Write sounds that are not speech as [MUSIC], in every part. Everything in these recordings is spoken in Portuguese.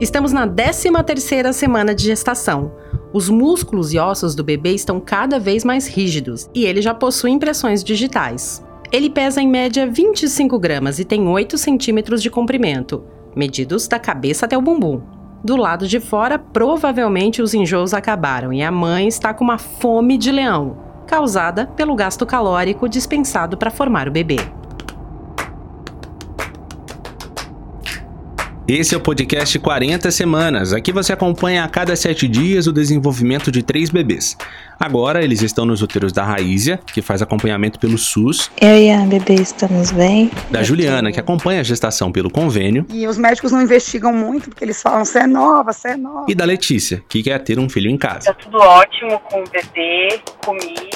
Estamos na 13 terceira semana de gestação. Os músculos e ossos do bebê estão cada vez mais rígidos e ele já possui impressões digitais. Ele pesa em média 25 gramas e tem 8 centímetros de comprimento, medidos da cabeça até o bumbum. Do lado de fora, provavelmente os enjoos acabaram e a mãe está com uma fome de leão, causada pelo gasto calórico dispensado para formar o bebê. Esse é o podcast 40 Semanas. Aqui você acompanha a cada sete dias o desenvolvimento de três bebês. Agora eles estão nos roteiros da Raízia, que faz acompanhamento pelo SUS. Eu e a bebê estamos bem. Da Juliana, que acompanha a gestação pelo convênio. E os médicos não investigam muito, porque eles falam, você é nova, você é nova. E da Letícia, que quer ter um filho em casa. Tá tudo ótimo com o bebê, comigo.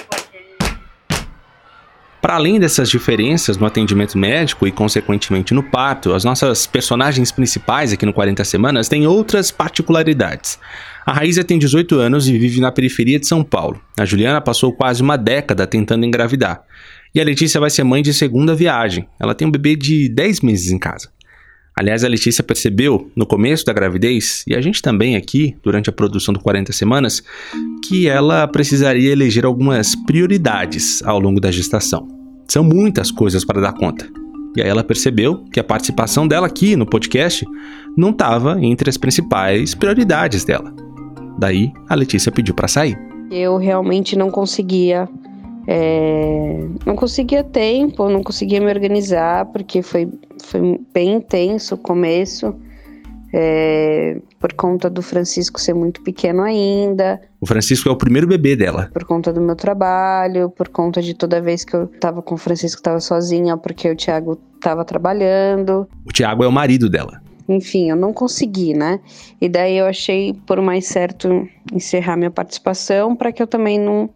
Para além dessas diferenças no atendimento médico e, consequentemente, no parto, as nossas personagens principais aqui no 40 Semanas têm outras particularidades. A Raíza tem 18 anos e vive na periferia de São Paulo. A Juliana passou quase uma década tentando engravidar. E a Letícia vai ser mãe de segunda viagem. Ela tem um bebê de 10 meses em casa. Aliás, a Letícia percebeu no começo da gravidez, e a gente também aqui, durante a produção do 40 Semanas, que ela precisaria eleger algumas prioridades ao longo da gestação. São muitas coisas para dar conta. E aí ela percebeu que a participação dela aqui no podcast não estava entre as principais prioridades dela. Daí a Letícia pediu para sair. Eu realmente não conseguia é, não conseguia tempo, não conseguia me organizar, porque foi, foi bem intenso o começo, é, por conta do Francisco ser muito pequeno ainda. O Francisco é o primeiro bebê dela. Por conta do meu trabalho, por conta de toda vez que eu tava com o Francisco, tava sozinha, porque o Thiago tava trabalhando. O Thiago é o marido dela. Enfim, eu não consegui, né? E daí eu achei por mais certo encerrar minha participação para que eu também não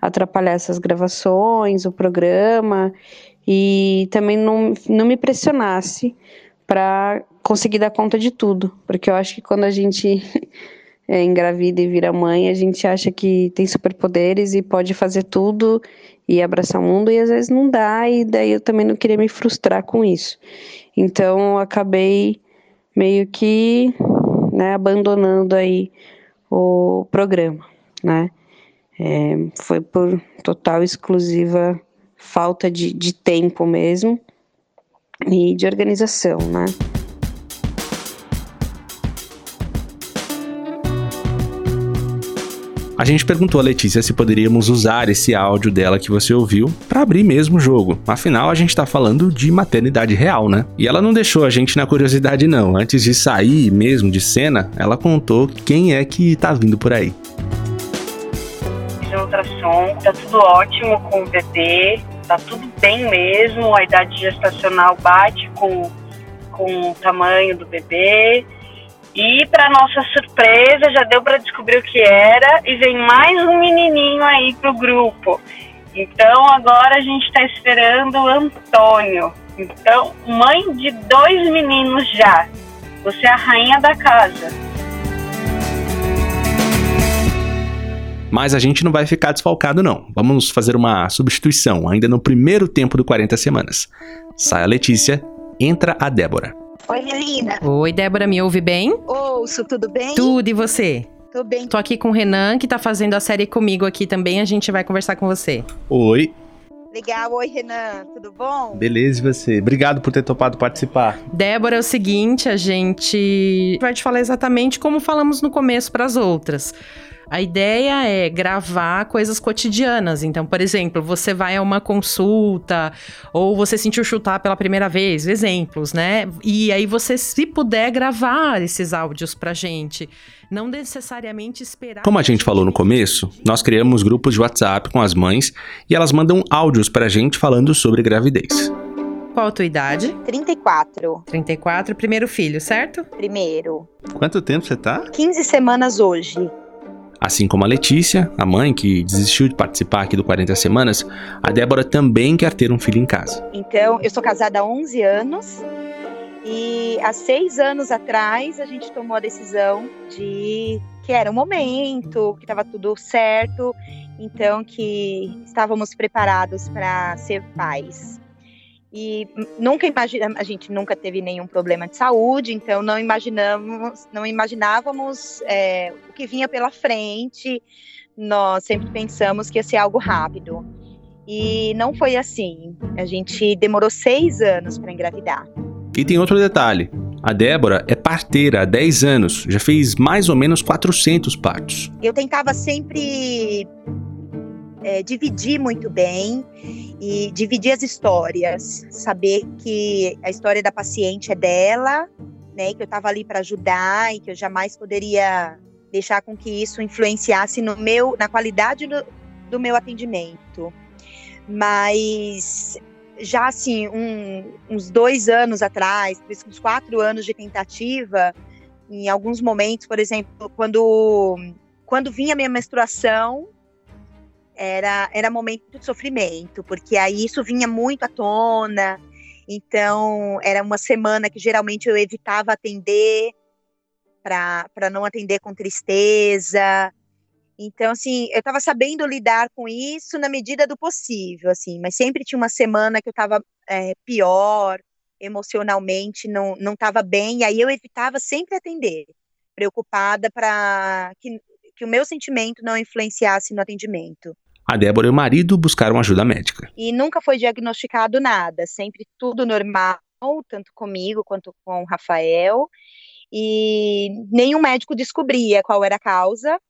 atrapalhar essas gravações, o programa e também não, não me pressionasse para conseguir dar conta de tudo, porque eu acho que quando a gente [LAUGHS] é, engravida e vira mãe, a gente acha que tem superpoderes e pode fazer tudo e abraçar o mundo e às vezes não dá e daí eu também não queria me frustrar com isso. Então eu acabei meio que né, abandonando aí o programa, né? É, foi por total exclusiva falta de, de tempo mesmo e de organização, né? A gente perguntou a Letícia se poderíamos usar esse áudio dela que você ouviu para abrir mesmo o jogo. Afinal, a gente tá falando de maternidade real, né? E ela não deixou a gente na curiosidade não. Antes de sair mesmo de cena, ela contou quem é que tá vindo por aí ultrassom, tá tudo ótimo com o bebê, tá tudo bem mesmo, a idade gestacional bate com, com o tamanho do bebê. E para nossa surpresa, já deu para descobrir o que era e vem mais um menininho aí pro grupo. Então agora a gente está esperando o Antônio. Então, mãe de dois meninos já. Você é a rainha da casa. Mas a gente não vai ficar desfalcado, não. Vamos fazer uma substituição, ainda no primeiro tempo do 40 Semanas. Sai a Letícia, entra a Débora. Oi, menina. Oi, Débora, me ouve bem? Ouço, tudo bem? Tudo, e você? Tô bem. Tô aqui com o Renan, que tá fazendo a série comigo aqui também. A gente vai conversar com você. Oi. Legal, oi Renan, tudo bom? Beleza, e você? Obrigado por ter topado participar. Débora, é o seguinte, a gente vai te falar exatamente como falamos no começo para as outras. A ideia é gravar coisas cotidianas. Então, por exemplo, você vai a uma consulta ou você sentiu chutar pela primeira vez, exemplos, né? E aí você, se puder, gravar esses áudios pra gente. Não necessariamente esperar. Como a gente falou no começo, nós criamos grupos de WhatsApp com as mães e elas mandam áudios pra gente falando sobre gravidez. Qual a tua idade? 34. 34, primeiro filho, certo? Primeiro. Quanto tempo você tá? 15 semanas hoje. Assim como a Letícia, a mãe que desistiu de participar aqui do 40 Semanas, a Débora também quer ter um filho em casa. Então, eu sou casada há 11 anos e há seis anos atrás a gente tomou a decisão de que era o momento, que estava tudo certo, então que estávamos preparados para ser pais. E nunca imagina, a gente nunca teve nenhum problema de saúde, então não imaginamos, não imaginávamos é, o que vinha pela frente. Nós sempre pensamos que ia ser algo rápido. E não foi assim. A gente demorou seis anos para engravidar. E tem outro detalhe: a Débora é parteira há 10 anos, já fez mais ou menos 400 partos. Eu tentava sempre é, dividir muito bem e dividir as histórias, saber que a história da paciente é dela, né, que eu estava ali para ajudar e que eu jamais poderia deixar com que isso influenciasse no meu, na qualidade do, do meu atendimento. Mas já assim, um, uns dois anos atrás, uns quatro anos de tentativa, em alguns momentos, por exemplo, quando quando vinha minha menstruação, era, era momento de sofrimento, porque aí isso vinha muito à tona. Então, era uma semana que geralmente eu evitava atender, para não atender com tristeza. Então, assim, eu estava sabendo lidar com isso na medida do possível, assim, mas sempre tinha uma semana que eu estava é, pior, emocionalmente, não estava bem, e aí eu evitava sempre atender, preocupada para que, que o meu sentimento não influenciasse no atendimento. A Débora e o marido buscaram ajuda médica. E nunca foi diagnosticado nada, sempre tudo normal, tanto comigo quanto com o Rafael. E nenhum médico descobria qual era a causa.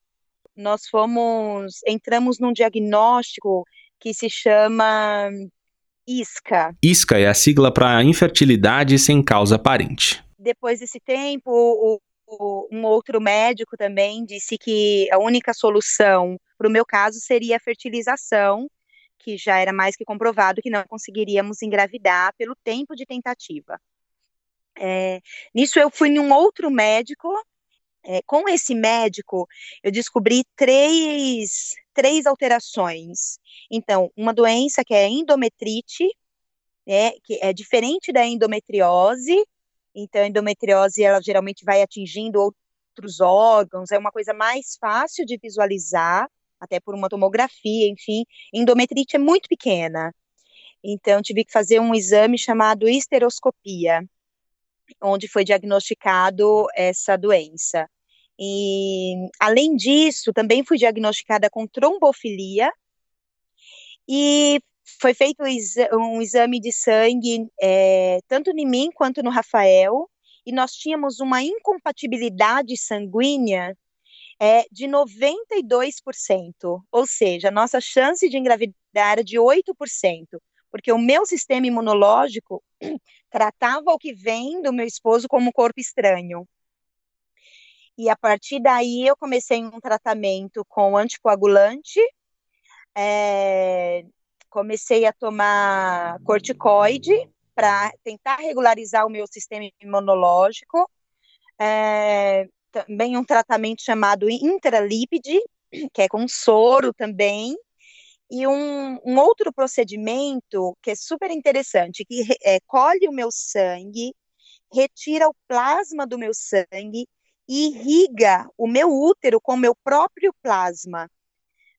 Nós fomos, entramos num diagnóstico que se chama ISCA. ISCA é a sigla para infertilidade sem causa aparente. Depois desse tempo, o, um outro médico também disse que a única solução para o meu caso, seria a fertilização, que já era mais que comprovado que não conseguiríamos engravidar pelo tempo de tentativa. É, nisso eu fui em um outro médico. É, com esse médico, eu descobri três, três alterações. Então, uma doença que é endometrite, né, que é diferente da endometriose. Então, a endometriose, ela geralmente vai atingindo outros órgãos, é uma coisa mais fácil de visualizar até por uma tomografia, enfim. Endometrite é muito pequena. Então, tive que fazer um exame chamado histeroscopia, onde foi diagnosticado essa doença. E, além disso, também fui diagnosticada com trombofilia e foi feito um exame de sangue, é, tanto em mim quanto no Rafael, e nós tínhamos uma incompatibilidade sanguínea é de 92%, ou seja, a nossa chance de engravidar era de 8%, porque o meu sistema imunológico [CLEARS THROAT] tratava o que vem do meu esposo como corpo estranho. E a partir daí eu comecei um tratamento com anticoagulante, é, comecei a tomar corticoide para tentar regularizar o meu sistema imunológico. É, também um tratamento chamado intralípide, que é com soro também, e um, um outro procedimento que é super interessante, que é, colhe o meu sangue, retira o plasma do meu sangue e irriga o meu útero com o meu próprio plasma,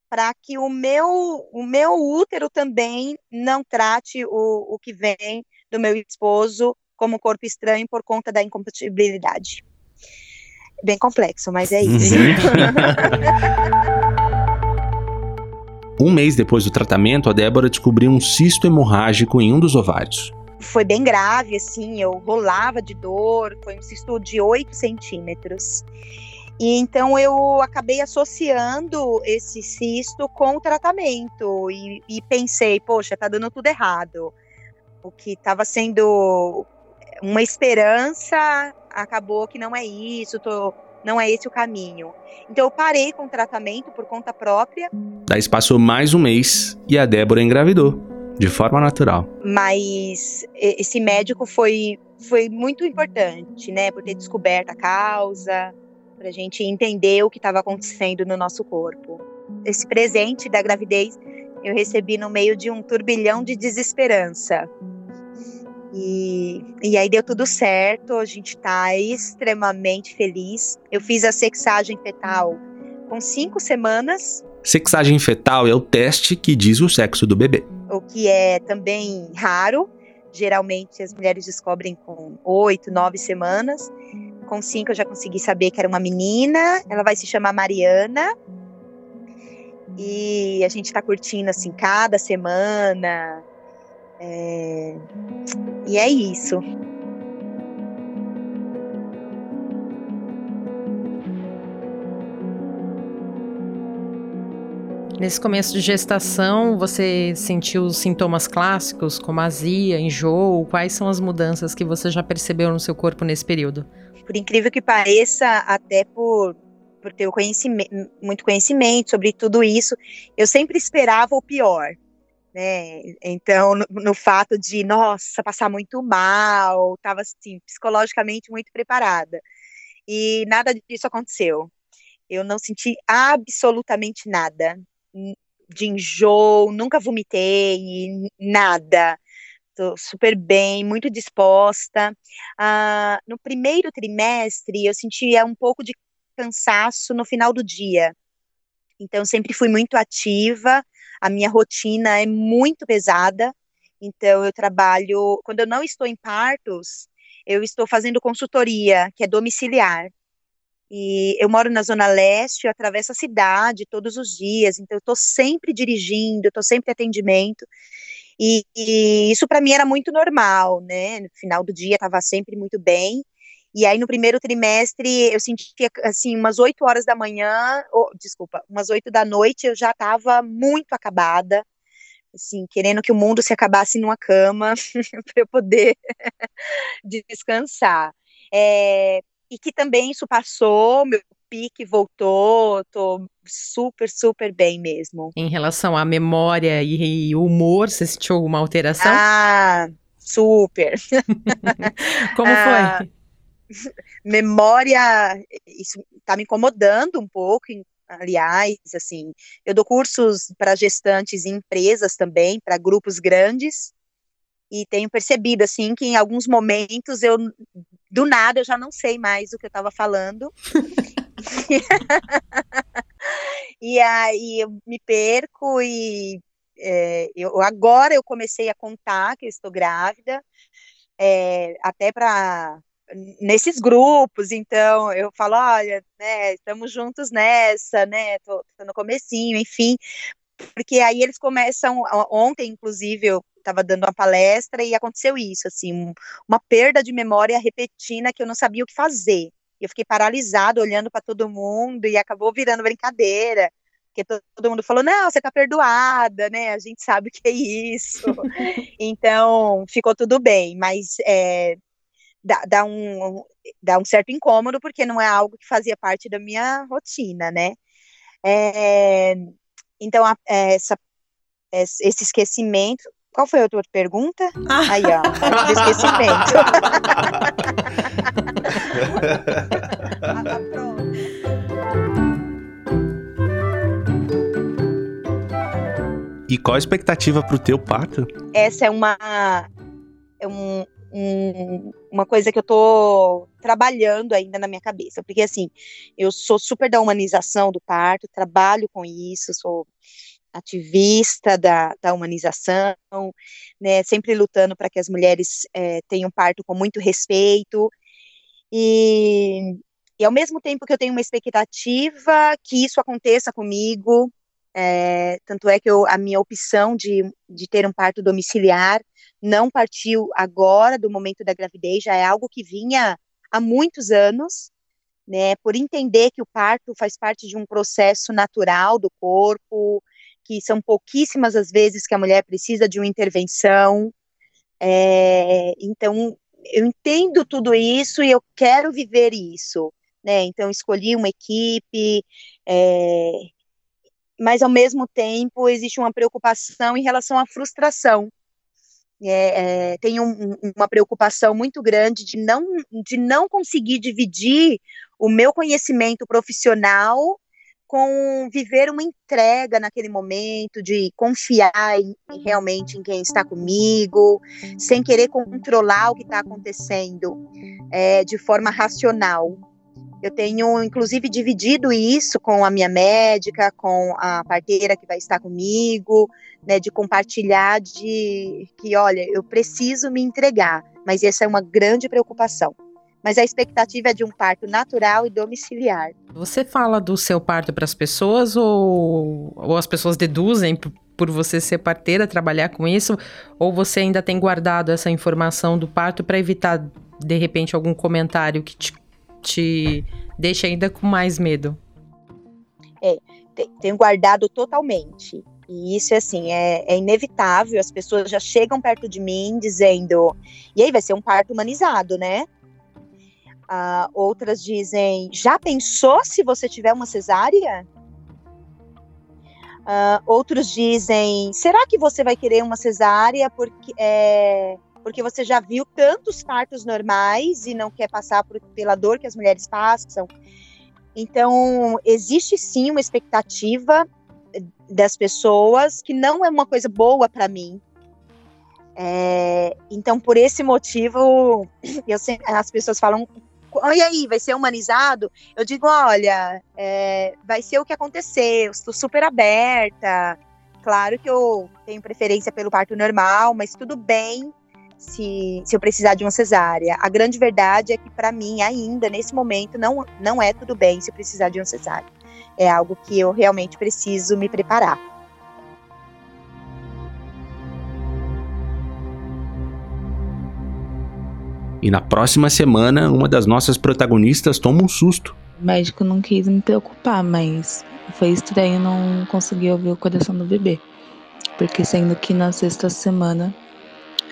para que o meu, o meu útero também não trate o, o que vem do meu esposo como corpo estranho por conta da incompatibilidade bem complexo, mas é isso. Uhum. [LAUGHS] um mês depois do tratamento, a Débora descobriu um cisto hemorrágico em um dos ovários. Foi bem grave, assim, eu rolava de dor, foi um cisto de 8 centímetros. E então eu acabei associando esse cisto com o tratamento e, e pensei, poxa, tá dando tudo errado. O que estava sendo uma esperança acabou que não é isso, tô, não é esse o caminho. Então eu parei com o tratamento por conta própria. Daí passou mais um mês e a Débora engravidou, de forma natural. Mas esse médico foi, foi muito importante, né, por ter descoberto a causa, para a gente entender o que estava acontecendo no nosso corpo. Esse presente da gravidez eu recebi no meio de um turbilhão de desesperança. E, e aí deu tudo certo, a gente está extremamente feliz. Eu fiz a sexagem fetal com cinco semanas. Sexagem fetal é o teste que diz o sexo do bebê. O que é também raro. Geralmente as mulheres descobrem com oito, nove semanas. Com cinco eu já consegui saber que era uma menina. Ela vai se chamar Mariana. E a gente está curtindo assim cada semana. É... E é isso. Nesse começo de gestação, você sentiu os sintomas clássicos, como azia, enjoo? Quais são as mudanças que você já percebeu no seu corpo nesse período? Por incrível que pareça, até por, por ter conhecimento, muito conhecimento sobre tudo isso, eu sempre esperava o pior. Né? Então, no, no fato de, nossa, passar muito mal, estava assim, psicologicamente muito preparada. E nada disso aconteceu. Eu não senti absolutamente nada de enjoo, nunca vomitei, nada. Super bem, muito disposta. Ah, no primeiro trimestre, eu sentia um pouco de cansaço no final do dia. Então, sempre fui muito ativa. A minha rotina é muito pesada. Então, eu trabalho. Quando eu não estou em partos, eu estou fazendo consultoria, que é domiciliar. E eu moro na Zona Leste, eu atravesso a cidade todos os dias, então eu estou sempre dirigindo, estou sempre em atendimento. E, e isso para mim era muito normal, né? No final do dia estava sempre muito bem. E aí no primeiro trimestre eu sentia assim umas 8 horas da manhã, oh, desculpa, umas 8 da noite eu já estava muito acabada, assim, querendo que o mundo se acabasse numa cama [LAUGHS] para eu poder [LAUGHS] descansar. É, e que também isso passou, meu pique voltou, tô super, super bem mesmo. Em relação à memória e humor, você sentiu alguma alteração? Ah, super. [LAUGHS] Como ah, foi? [LAUGHS] Memória, isso tá me incomodando um pouco, aliás, assim, eu dou cursos para gestantes em empresas também, para grupos grandes, e tenho percebido assim que em alguns momentos eu do nada eu já não sei mais o que eu estava falando. [LAUGHS] [LAUGHS] e aí eu me perco e é, eu, agora eu comecei a contar que eu estou grávida, é, até para nesses grupos, então eu falo, olha, né, estamos juntos nessa, né, tô, tô no comecinho, enfim, porque aí eles começam, ontem inclusive eu estava dando uma palestra e aconteceu isso, assim, uma perda de memória repentina que eu não sabia o que fazer. Eu fiquei paralisada olhando para todo mundo e acabou virando brincadeira. Porque todo mundo falou, não, você tá perdoada, né? A gente sabe o que é isso. [LAUGHS] então, ficou tudo bem, mas é, dá, dá, um, dá um certo incômodo, porque não é algo que fazia parte da minha rotina, né? É, então, a, essa, esse esquecimento, qual foi a outra pergunta? Ah. Aí, ó, [LAUGHS] do esquecimento. e qual a expectativa para o teu parto? Essa é uma é um, um, uma coisa que eu tô trabalhando ainda na minha cabeça, porque assim, eu sou super da humanização do parto, trabalho com isso, sou ativista da, da humanização, né, sempre lutando para que as mulheres é, tenham parto com muito respeito, e, e ao mesmo tempo que eu tenho uma expectativa que isso aconteça comigo, é, tanto é que eu, a minha opção de, de ter um parto domiciliar não partiu agora, do momento da gravidez, já é algo que vinha há muitos anos, né, por entender que o parto faz parte de um processo natural do corpo, que são pouquíssimas as vezes que a mulher precisa de uma intervenção. É, então, eu entendo tudo isso e eu quero viver isso. Né? Então, escolhi uma equipe, é, mas ao mesmo tempo existe uma preocupação em relação à frustração. É, é, tenho um, uma preocupação muito grande de não, de não conseguir dividir o meu conhecimento profissional com viver uma entrega naquele momento, de confiar em, realmente em quem está comigo, sem querer controlar o que está acontecendo é, de forma racional. Eu tenho, inclusive, dividido isso com a minha médica, com a parteira que vai estar comigo, né, de compartilhar de que, olha, eu preciso me entregar, mas essa é uma grande preocupação. Mas a expectativa é de um parto natural e domiciliar. Você fala do seu parto para as pessoas ou, ou as pessoas deduzem por você ser parteira, trabalhar com isso? Ou você ainda tem guardado essa informação do parto para evitar, de repente, algum comentário que te, te deixa ainda com mais medo? É, tenho guardado totalmente. E isso, assim, é, é, inevitável. As pessoas já chegam perto de mim dizendo: e aí vai ser um parto humanizado, né? Uh, outras dizem: já pensou se você tiver uma cesárea? Uh, outros dizem: será que você vai querer uma cesárea porque, é, porque você já viu tantos partos normais e não quer passar por, pela dor que as mulheres passam? Então, existe sim uma expectativa das pessoas que não é uma coisa boa para mim. É, então, por esse motivo, [CLEARS THROAT] eu, as pessoas falam e aí, vai ser humanizado? Eu digo, olha, é, vai ser o que acontecer, eu estou super aberta. Claro que eu tenho preferência pelo parto normal, mas tudo bem se, se eu precisar de uma cesárea. A grande verdade é que, para mim, ainda nesse momento, não, não é tudo bem se eu precisar de uma cesárea. É algo que eu realmente preciso me preparar. E na próxima semana, uma das nossas protagonistas toma um susto. O médico não quis me preocupar, mas foi estranho não conseguir ouvir o coração do bebê. Porque sendo que na sexta semana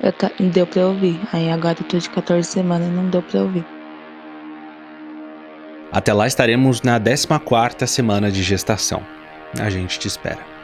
eu deu pra ouvir. Aí agora eu tô de 14 semanas e não deu pra ouvir. Até lá estaremos na 14 semana de gestação. A gente te espera.